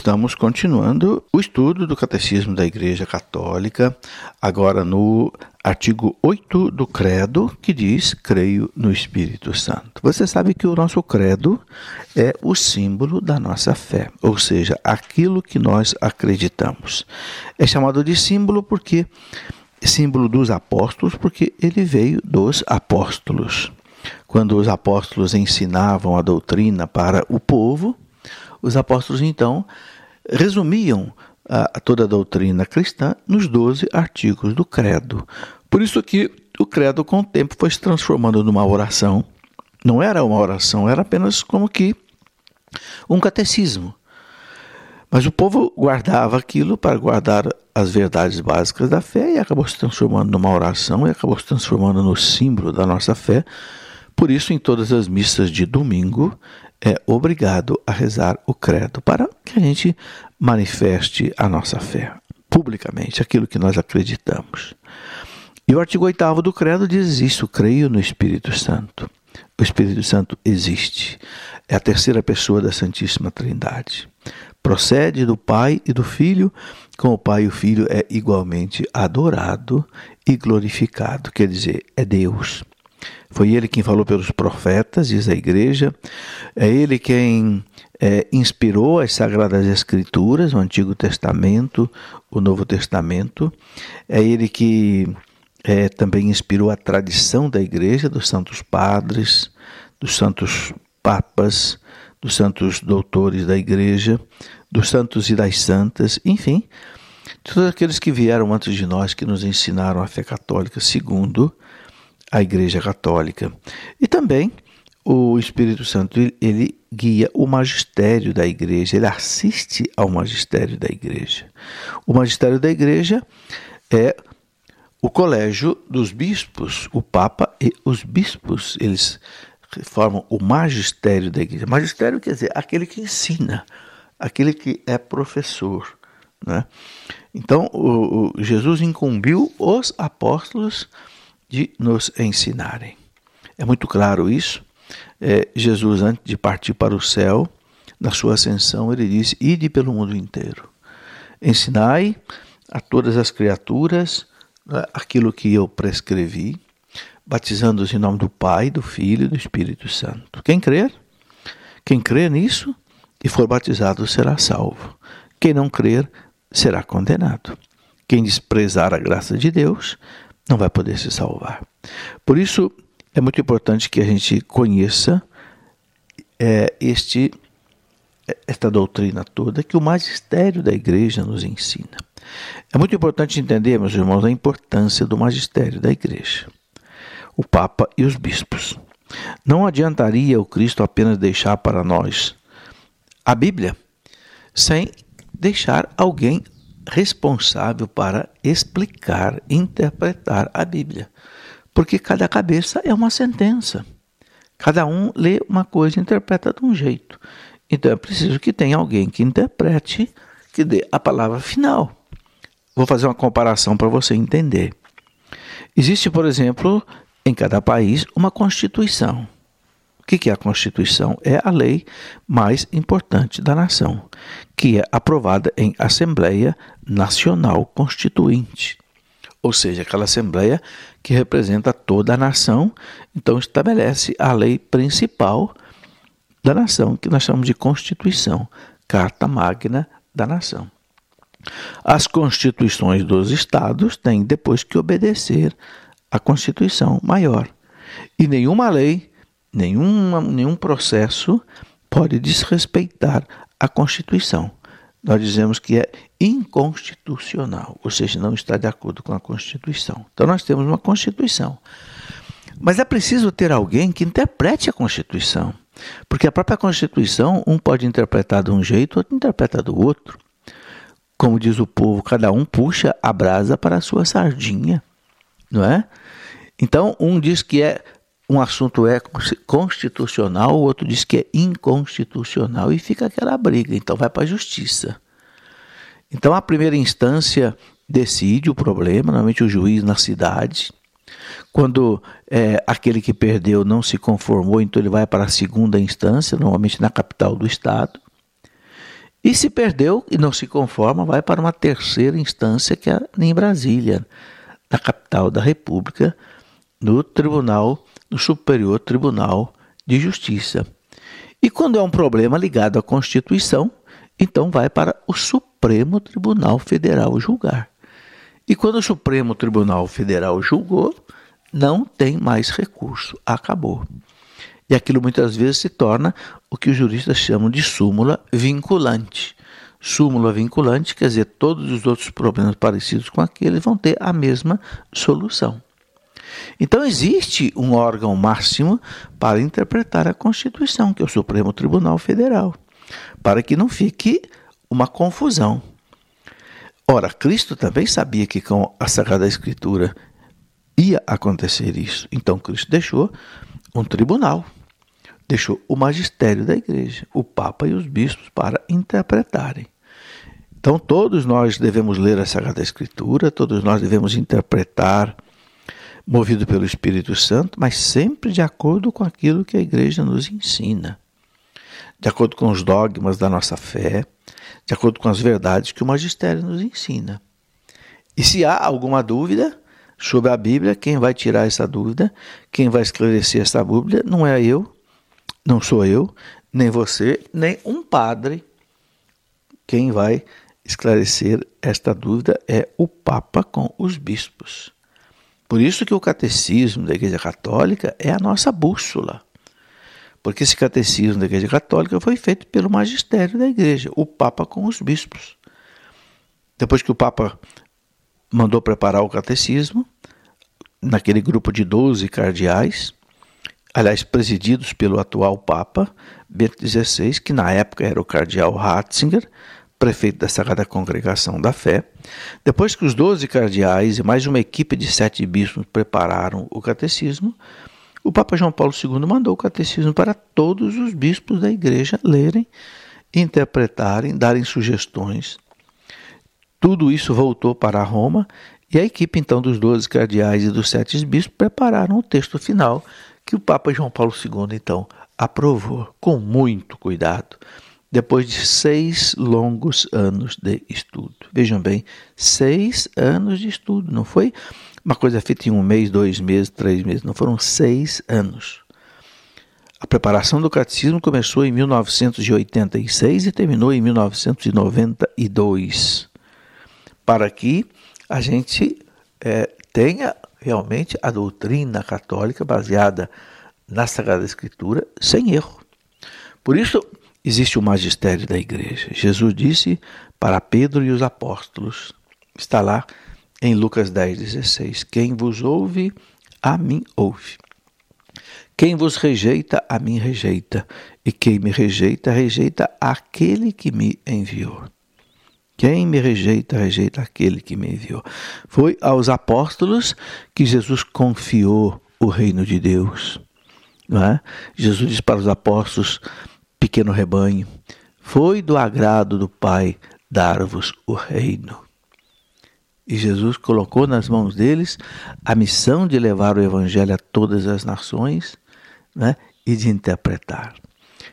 estamos continuando o estudo do Catecismo da Igreja Católica, agora no artigo 8 do Credo, que diz: Creio no Espírito Santo. Você sabe que o nosso credo é o símbolo da nossa fé, ou seja, aquilo que nós acreditamos. É chamado de símbolo porque símbolo dos apóstolos, porque ele veio dos apóstolos. Quando os apóstolos ensinavam a doutrina para o povo, os apóstolos então resumiam a, toda a doutrina cristã nos 12 artigos do credo. Por isso que o credo com o tempo foi se transformando numa oração. Não era uma oração, era apenas como que um catecismo. Mas o povo guardava aquilo para guardar as verdades básicas da fé e acabou se transformando numa oração e acabou se transformando no símbolo da nossa fé. Por isso, em todas as missas de domingo, é obrigado a rezar o credo para que a gente manifeste a nossa fé publicamente, aquilo que nós acreditamos. E o artigo 8 do credo diz isso: creio no Espírito Santo. O Espírito Santo existe. É a terceira pessoa da Santíssima Trindade. Procede do Pai e do Filho, com o Pai e o Filho é igualmente adorado e glorificado, quer dizer, é Deus. Foi ele quem falou pelos profetas, diz a igreja. É ele quem é, inspirou as Sagradas Escrituras, o Antigo Testamento, o Novo Testamento. É ele que é, também inspirou a tradição da igreja, dos santos padres, dos santos papas, dos santos doutores da igreja, dos santos e das santas, enfim, todos aqueles que vieram antes de nós, que nos ensinaram a fé católica segundo a Igreja Católica. E também o Espírito Santo ele guia o magistério da igreja, ele assiste ao magistério da igreja. O magistério da igreja é o colégio dos bispos, o Papa e os bispos, eles formam o magistério da igreja. Magistério quer dizer aquele que ensina, aquele que é professor. Né? Então, o, o Jesus incumbiu os apóstolos de nos ensinarem. É muito claro isso. É, Jesus, antes de partir para o céu, na sua ascensão, ele disse: Ide pelo mundo inteiro, ensinai a todas as criaturas né, aquilo que eu prescrevi, batizando-os em nome do Pai, do Filho e do Espírito Santo. Quem crer, quem crer nisso e for batizado será salvo. Quem não crer será condenado. Quem desprezar a graça de Deus não vai poder se salvar. Por isso, é muito importante que a gente conheça é, este, esta doutrina toda que o magistério da igreja nos ensina. É muito importante entender, meus irmãos, a importância do magistério da igreja, o Papa e os bispos. Não adiantaria o Cristo apenas deixar para nós a Bíblia sem deixar alguém responsável para explicar, interpretar a Bíblia. Porque cada cabeça é uma sentença. Cada um lê uma coisa e interpreta de um jeito. Então é preciso que tenha alguém que interprete, que dê a palavra final. Vou fazer uma comparação para você entender. Existe, por exemplo, em cada país uma constituição. Que é a Constituição? É a lei mais importante da nação, que é aprovada em Assembleia Nacional Constituinte. Ou seja, aquela Assembleia que representa toda a nação, então estabelece a lei principal da nação, que nós chamamos de Constituição, Carta Magna da Nação. As constituições dos estados têm depois que obedecer à Constituição maior. E nenhuma lei nenhum, nenhum processo pode desrespeitar a Constituição. Nós dizemos que é inconstitucional, ou seja, não está de acordo com a Constituição. Então nós temos uma Constituição. Mas é preciso ter alguém que interprete a Constituição. Porque a própria Constituição, um pode interpretar de um jeito, outro interpreta do outro. Como diz o povo, cada um puxa a brasa para a sua sardinha, não é? Então, um diz que é um assunto é constitucional, o outro diz que é inconstitucional e fica aquela briga. Então vai para a justiça. Então a primeira instância decide o problema, normalmente o juiz na cidade. Quando é, aquele que perdeu não se conformou, então ele vai para a segunda instância, normalmente na capital do estado. E se perdeu e não se conforma, vai para uma terceira instância, que é em Brasília, na capital da República, no Tribunal, no Superior Tribunal de Justiça. E quando é um problema ligado à Constituição, então vai para o Supremo Tribunal Federal julgar. E quando o Supremo Tribunal Federal julgou, não tem mais recurso, acabou. E aquilo muitas vezes se torna o que os juristas chamam de súmula vinculante. Súmula vinculante quer dizer todos os outros problemas parecidos com aquele vão ter a mesma solução. Então existe um órgão máximo para interpretar a Constituição, que é o Supremo Tribunal Federal, para que não fique uma confusão. Ora, Cristo também sabia que com a Sagrada Escritura ia acontecer isso. Então Cristo deixou um tribunal deixou o magistério da igreja, o Papa e os bispos, para interpretarem. Então, todos nós devemos ler a Sagrada Escritura, todos nós devemos interpretar, movido pelo Espírito Santo, mas sempre de acordo com aquilo que a igreja nos ensina, de acordo com os dogmas da nossa fé, de acordo com as verdades que o magistério nos ensina. E se há alguma dúvida sobre a Bíblia, quem vai tirar essa dúvida, quem vai esclarecer essa Bíblia, não é eu, não sou eu, nem você, nem um padre. Quem vai esclarecer esta dúvida é o Papa com os bispos. Por isso que o catecismo da Igreja Católica é a nossa bússola. Porque esse catecismo da Igreja Católica foi feito pelo magistério da Igreja, o Papa com os bispos. Depois que o Papa mandou preparar o catecismo, naquele grupo de 12 cardeais, aliás, presididos pelo atual Papa Bento XVI, que na época era o cardeal Ratzinger, prefeito da Sagrada Congregação da Fé. Depois que os doze cardeais e mais uma equipe de sete bispos prepararam o catecismo, o Papa João Paulo II mandou o catecismo para todos os bispos da igreja lerem, interpretarem, darem sugestões. Tudo isso voltou para Roma e a equipe então dos doze cardeais e dos sete bispos prepararam o texto final que o Papa João Paulo II, então, aprovou com muito cuidado, depois de seis longos anos de estudo. Vejam bem, seis anos de estudo, não foi uma coisa feita em um mês, dois meses, três meses, não foram seis anos. A preparação do catecismo começou em 1986 e terminou em 1992, para que a gente é, tenha realmente a doutrina católica baseada na Sagrada Escritura sem erro. Por isso existe o magistério da igreja. Jesus disse para Pedro e os apóstolos, está lá em Lucas 10, 16: Quem vos ouve, a mim ouve. Quem vos rejeita, a mim rejeita. E quem me rejeita, rejeita aquele que me enviou. Quem me rejeita, rejeita aquele que me enviou. Foi aos apóstolos que Jesus confiou o reino de Deus. É? Jesus disse para os apóstolos, pequeno rebanho, foi do agrado do Pai dar-vos o reino. E Jesus colocou nas mãos deles a missão de levar o Evangelho a todas as nações né, e de interpretar.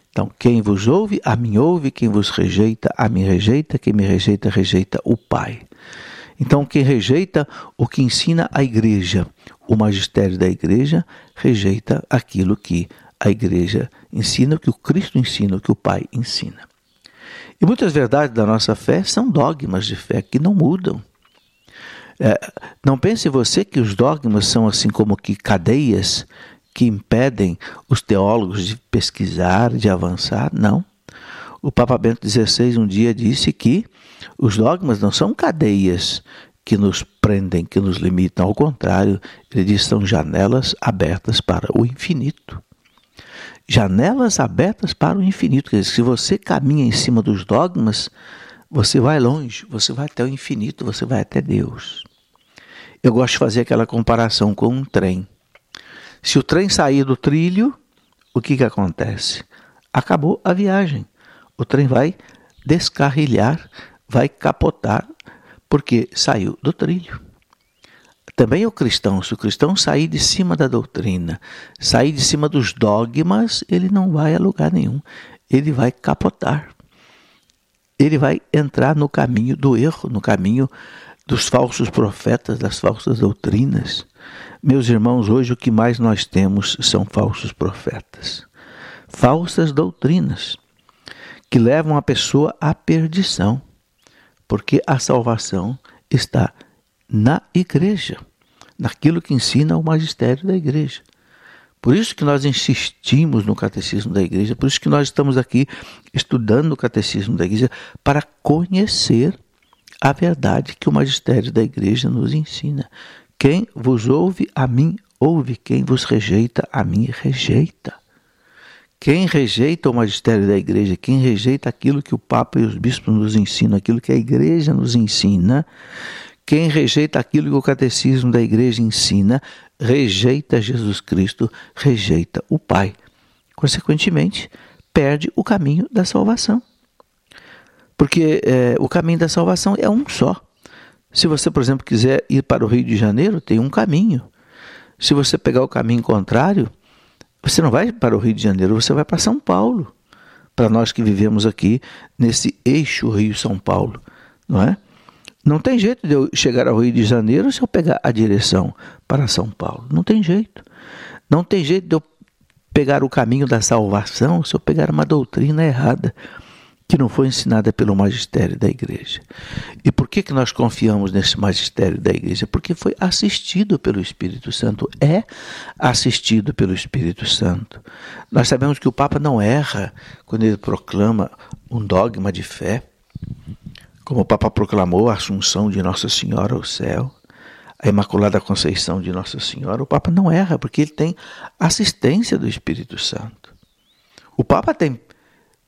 Então, quem vos ouve, a mim ouve, quem vos rejeita, a mim rejeita, quem me rejeita, rejeita o Pai. Então, quem rejeita o que ensina a igreja, o magistério da igreja, rejeita aquilo que a igreja ensina, o que o Cristo ensina, o que o Pai ensina. E muitas verdades da nossa fé são dogmas de fé que não mudam. É, não pense você que os dogmas são assim como que cadeias que impedem os teólogos de pesquisar, de avançar, não. O Papa Bento XVI um dia disse que os dogmas não são cadeias que nos prendem, que nos limitam, ao contrário, ele diz são janelas abertas para o infinito. Janelas abertas para o infinito, quer dizer, se você caminha em cima dos dogmas, você vai longe, você vai até o infinito, você vai até Deus. Eu gosto de fazer aquela comparação com um trem. Se o trem sair do trilho, o que, que acontece? Acabou a viagem. O trem vai descarrilhar, vai capotar, porque saiu do trilho. Também o cristão, se o cristão sair de cima da doutrina, sair de cima dos dogmas, ele não vai a lugar nenhum. Ele vai capotar. ele vai entrar no caminho do erro, no caminho dos falsos profetas, das falsas doutrinas. Meus irmãos, hoje o que mais nós temos são falsos profetas, falsas doutrinas que levam a pessoa à perdição, porque a salvação está na igreja, naquilo que ensina o magistério da igreja. Por isso que nós insistimos no catecismo da igreja, por isso que nós estamos aqui estudando o catecismo da igreja para conhecer a verdade que o magistério da igreja nos ensina. Quem vos ouve, a mim ouve, quem vos rejeita, a mim rejeita. Quem rejeita o magistério da igreja, quem rejeita aquilo que o Papa e os bispos nos ensinam, aquilo que a igreja nos ensina, quem rejeita aquilo que o catecismo da igreja ensina, rejeita Jesus Cristo, rejeita o Pai. Consequentemente, perde o caminho da salvação. Porque é, o caminho da salvação é um só. Se você, por exemplo, quiser ir para o Rio de Janeiro, tem um caminho. Se você pegar o caminho contrário, você não vai para o Rio de Janeiro, você vai para São Paulo. Para nós que vivemos aqui nesse eixo Rio-São Paulo, não é? Não tem jeito de eu chegar ao Rio de Janeiro se eu pegar a direção para São Paulo. Não tem jeito. Não tem jeito de eu pegar o caminho da salvação se eu pegar uma doutrina errada que não foi ensinada pelo magistério da igreja. E por que, que nós confiamos nesse magistério da igreja? Porque foi assistido pelo Espírito Santo, é assistido pelo Espírito Santo. Nós sabemos que o Papa não erra quando ele proclama um dogma de fé. Como o Papa proclamou a Assunção de Nossa Senhora ao céu, a Imaculada Conceição de Nossa Senhora, o Papa não erra, porque ele tem assistência do Espírito Santo. O Papa tem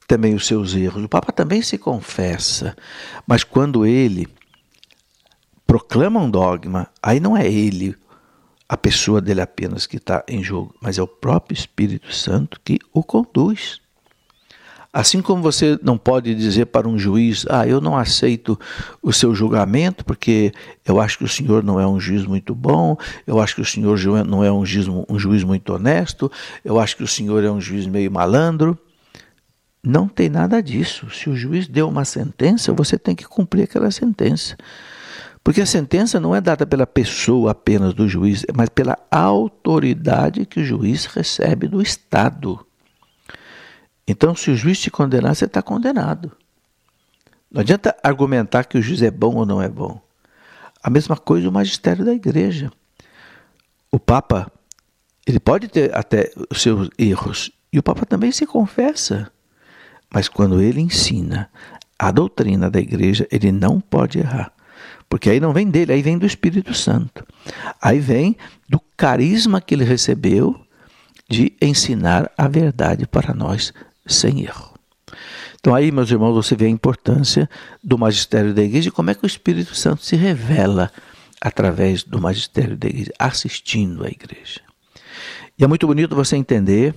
também os seus erros, o Papa também se confessa, mas quando ele proclama um dogma, aí não é ele, a pessoa dele apenas que está em jogo, mas é o próprio Espírito Santo que o conduz. Assim como você não pode dizer para um juiz, ah, eu não aceito o seu julgamento, porque eu acho que o senhor não é um juiz muito bom, eu acho que o senhor não é um juiz, um juiz muito honesto, eu acho que o senhor é um juiz meio malandro. Não tem nada disso. Se o juiz deu uma sentença, você tem que cumprir aquela sentença. Porque a sentença não é dada pela pessoa apenas do juiz, mas pela autoridade que o juiz recebe do Estado. Então, se o juiz te condenar, você está condenado. Não adianta argumentar que o juiz é bom ou não é bom. A mesma coisa o magistério da igreja. O Papa, ele pode ter até os seus erros, e o Papa também se confessa. Mas quando ele ensina a doutrina da igreja, ele não pode errar. Porque aí não vem dele, aí vem do Espírito Santo. Aí vem do carisma que ele recebeu de ensinar a verdade para nós sem erro. Então aí, meus irmãos, você vê a importância do magistério da igreja e como é que o Espírito Santo se revela através do magistério da igreja, assistindo à igreja. E é muito bonito você entender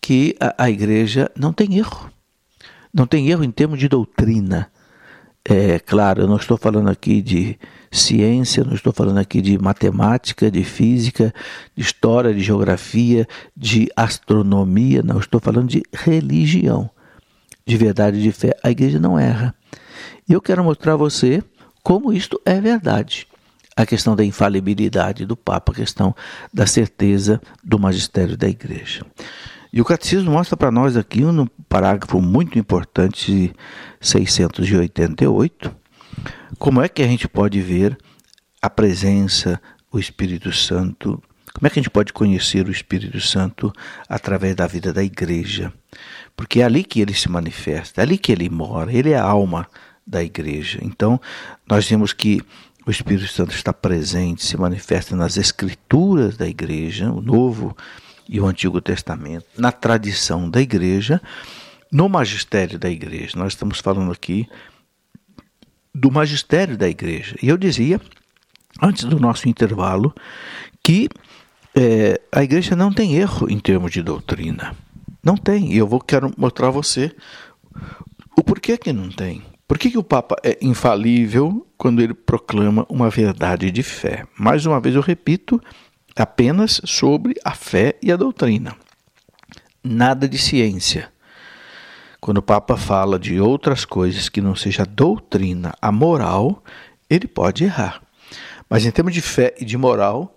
que a, a igreja não tem erro. Não tem erro em termos de doutrina. É claro, eu não estou falando aqui de ciência, não estou falando aqui de matemática, de física, de história, de geografia, de astronomia, não, estou falando de religião, de verdade, de fé. A igreja não erra. E eu quero mostrar a você como isto é verdade. A questão da infalibilidade do Papa, a questão da certeza do magistério da igreja. E o catecismo mostra para nós aqui um parágrafo muito importante, 688, como é que a gente pode ver a presença, o Espírito Santo? Como é que a gente pode conhecer o Espírito Santo através da vida da igreja? Porque é ali que ele se manifesta, é ali que ele mora, ele é a alma da igreja. Então, nós vemos que o Espírito Santo está presente, se manifesta nas escrituras da igreja, o Novo e o Antigo Testamento, na tradição da igreja, no magistério da igreja. Nós estamos falando aqui do magistério da igreja. E eu dizia, antes do nosso intervalo, que é, a igreja não tem erro em termos de doutrina. Não tem. E eu vou quero mostrar a você o porquê que não tem. Por que, que o Papa é infalível quando ele proclama uma verdade de fé? Mais uma vez eu repito, apenas sobre a fé e a doutrina. Nada de ciência. Quando o Papa fala de outras coisas que não seja a doutrina, a moral, ele pode errar. Mas em termos de fé e de moral,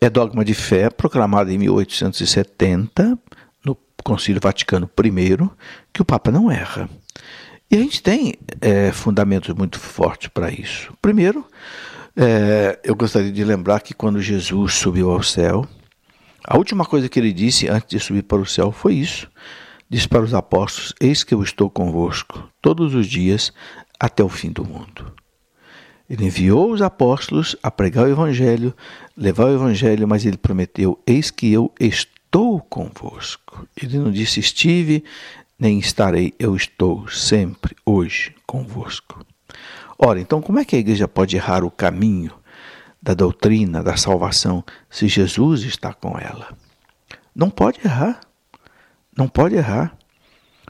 é dogma de fé proclamado em 1870 no Concílio Vaticano I que o Papa não erra. E a gente tem é, fundamentos muito fortes para isso. Primeiro, é, eu gostaria de lembrar que quando Jesus subiu ao céu, a última coisa que ele disse antes de subir para o céu foi isso. Disse para os apóstolos: Eis que eu estou convosco todos os dias até o fim do mundo. Ele enviou os apóstolos a pregar o evangelho, levar o evangelho, mas ele prometeu: Eis que eu estou convosco. Ele não disse estive, nem estarei, eu estou sempre, hoje, convosco. Ora, então como é que a igreja pode errar o caminho da doutrina da salvação se Jesus está com ela? Não pode errar. Não pode errar.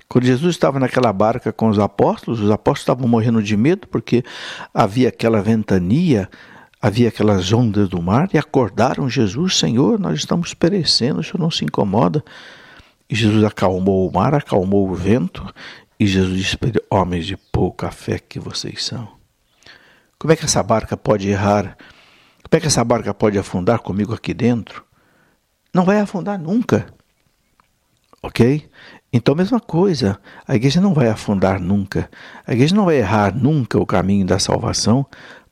Quando Jesus estava naquela barca com os apóstolos, os apóstolos estavam morrendo de medo porque havia aquela ventania, havia aquelas ondas do mar e acordaram Jesus: Senhor, nós estamos perecendo, o Senhor não se incomoda. E Jesus acalmou o mar, acalmou o vento, e Jesus disse para ele: Homens de pouca fé que vocês são. Como é que essa barca pode errar? Como é que essa barca pode afundar comigo aqui dentro? Não vai afundar nunca. Ok? Então, mesma coisa, a igreja não vai afundar nunca. A igreja não vai errar nunca o caminho da salvação,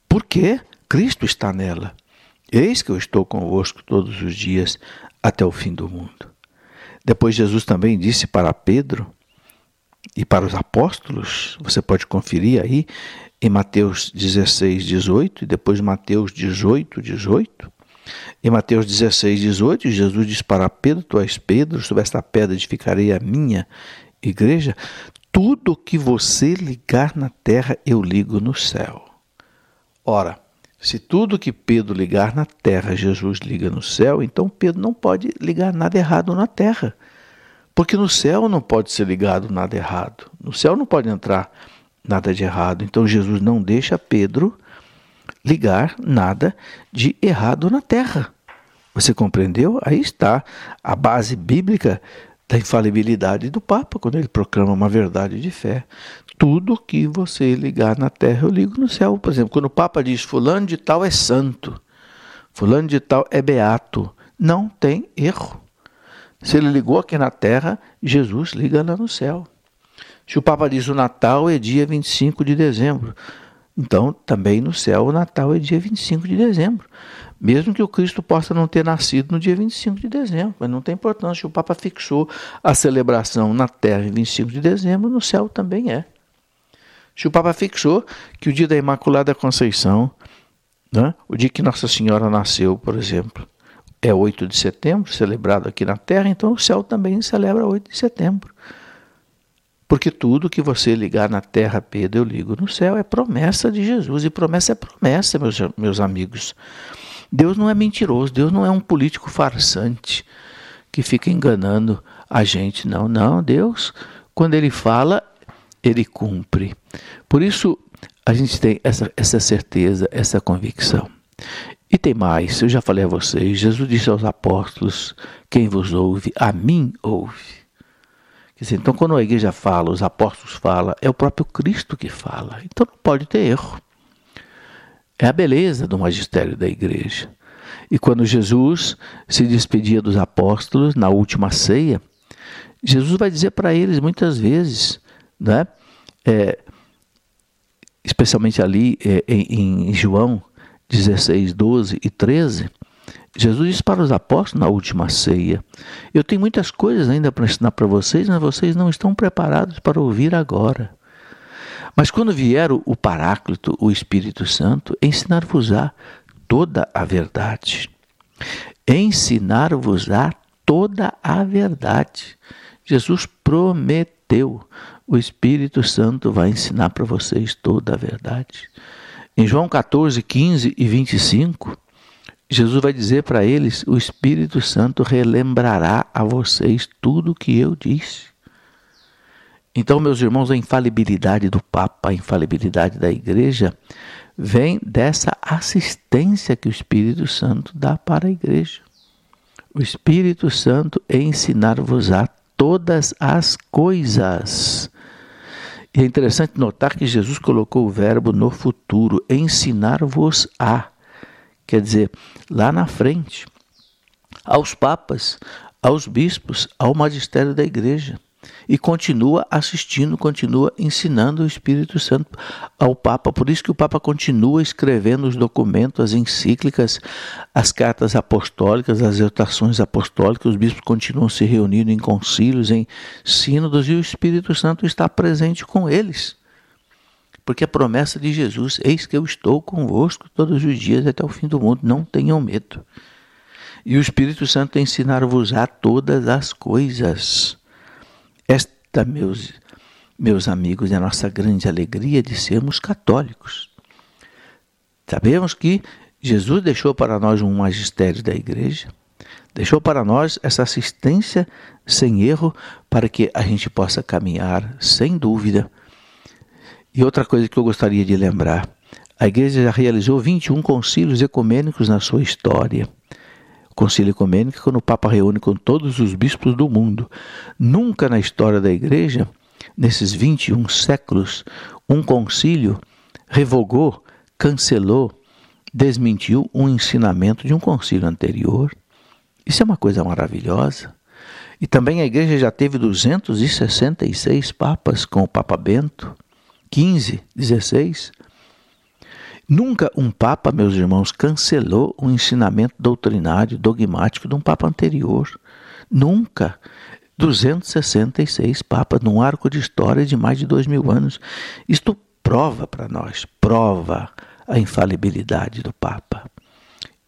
porque Cristo está nela. Eis que eu estou convosco todos os dias até o fim do mundo. Depois Jesus também disse para Pedro e para os apóstolos, você pode conferir aí em Mateus 16, 18 e depois Mateus 18, 18. Em Mateus 16, 18, Jesus diz para Pedro: Tu és Pedro, sobre esta pedra edificarei a minha igreja. Tudo que você ligar na terra, eu ligo no céu. Ora, se tudo que Pedro ligar na terra, Jesus liga no céu, então Pedro não pode ligar nada errado na terra. Porque no céu não pode ser ligado nada errado. No céu não pode entrar nada de errado. Então Jesus não deixa Pedro ligar nada de errado na terra. Você compreendeu? Aí está a base bíblica da infalibilidade do Papa, quando ele proclama uma verdade de fé. Tudo que você ligar na terra, eu ligo no céu. Por exemplo, quando o Papa diz fulano de tal é santo, fulano de tal é beato, não tem erro. Se ele ligou aqui na terra, Jesus liga lá no céu. Se o Papa diz o Natal é dia 25 de dezembro, então também no céu o Natal é dia 25 de dezembro. Mesmo que o Cristo possa não ter nascido no dia 25 de dezembro, mas não tem importância. O Papa fixou a celebração na terra em 25 de dezembro, no céu também é. Se o Papa fixou que o dia da Imaculada Conceição, né, o dia que Nossa Senhora nasceu, por exemplo, é 8 de setembro, celebrado aqui na terra, então o céu também celebra 8 de setembro. Porque tudo que você ligar na terra, Pedro, eu ligo no céu, é promessa de Jesus. E promessa é promessa, meus, meus amigos. Deus não é mentiroso, Deus não é um político farsante que fica enganando a gente. Não, não. Deus, quando Ele fala, Ele cumpre. Por isso, a gente tem essa, essa certeza, essa convicção. E tem mais, eu já falei a vocês, Jesus disse aos apóstolos: quem vos ouve, a mim ouve. Dizer, então, quando a igreja fala, os apóstolos falam, é o próprio Cristo que fala. Então não pode ter erro. É a beleza do magistério da igreja. E quando Jesus se despedia dos apóstolos na última ceia, Jesus vai dizer para eles muitas vezes, né? É, especialmente ali é, em, em João 16, 12 e 13, Jesus disse para os apóstolos na última ceia: Eu tenho muitas coisas ainda para ensinar para vocês, mas vocês não estão preparados para ouvir agora. Mas quando vier o Paráclito, o Espírito Santo, ensinar-vos-á toda a verdade. Ensinar-vos-á toda a verdade. Jesus prometeu: o Espírito Santo vai ensinar para vocês toda a verdade. Em João 14, 15 e 25, Jesus vai dizer para eles: o Espírito Santo relembrará a vocês tudo o que eu disse. Então, meus irmãos, a infalibilidade do Papa, a infalibilidade da Igreja, vem dessa assistência que o Espírito Santo dá para a Igreja. O Espírito Santo ensinar-vos-á todas as coisas. E é interessante notar que Jesus colocou o verbo no futuro, ensinar-vos a. Quer dizer, lá na frente, aos papas, aos bispos, ao magistério da igreja e continua assistindo, continua ensinando o Espírito Santo ao Papa. Por isso que o Papa continua escrevendo os documentos, as encíclicas, as cartas apostólicas, as exortações apostólicas, os bispos continuam se reunindo em concílios, em sínodos, e o Espírito Santo está presente com eles. Porque a promessa de Jesus, eis que eu estou convosco todos os dias até o fim do mundo, não tenham medo. E o Espírito Santo ensinar-vos a todas as coisas esta, meus, meus amigos, é a nossa grande alegria de sermos católicos. Sabemos que Jesus deixou para nós um magistério da igreja, deixou para nós essa assistência sem erro para que a gente possa caminhar sem dúvida. E outra coisa que eu gostaria de lembrar: a igreja já realizou 21 concílios ecumênicos na sua história. Concílio Ecumênico, quando o Papa reúne com todos os bispos do mundo. Nunca na história da Igreja, nesses 21 séculos, um concílio revogou, cancelou, desmentiu um ensinamento de um concílio anterior. Isso é uma coisa maravilhosa. E também a igreja já teve 266 papas com o Papa Bento, 15, 16. Nunca um Papa, meus irmãos, cancelou um ensinamento doutrinário, dogmático de um Papa anterior. Nunca. 266 papas num arco de história de mais de dois mil anos. Isto prova para nós, prova a infalibilidade do Papa.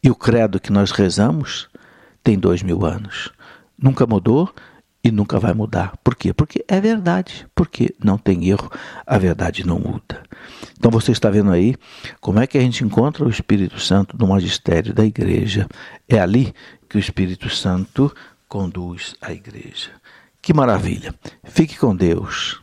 E o credo que nós rezamos tem dois mil anos. Nunca mudou e nunca vai mudar. Por quê? Porque é verdade, porque não tem erro, a verdade não muda. Então você está vendo aí como é que a gente encontra o Espírito Santo no magistério da igreja. É ali que o Espírito Santo conduz a igreja. Que maravilha. Fique com Deus.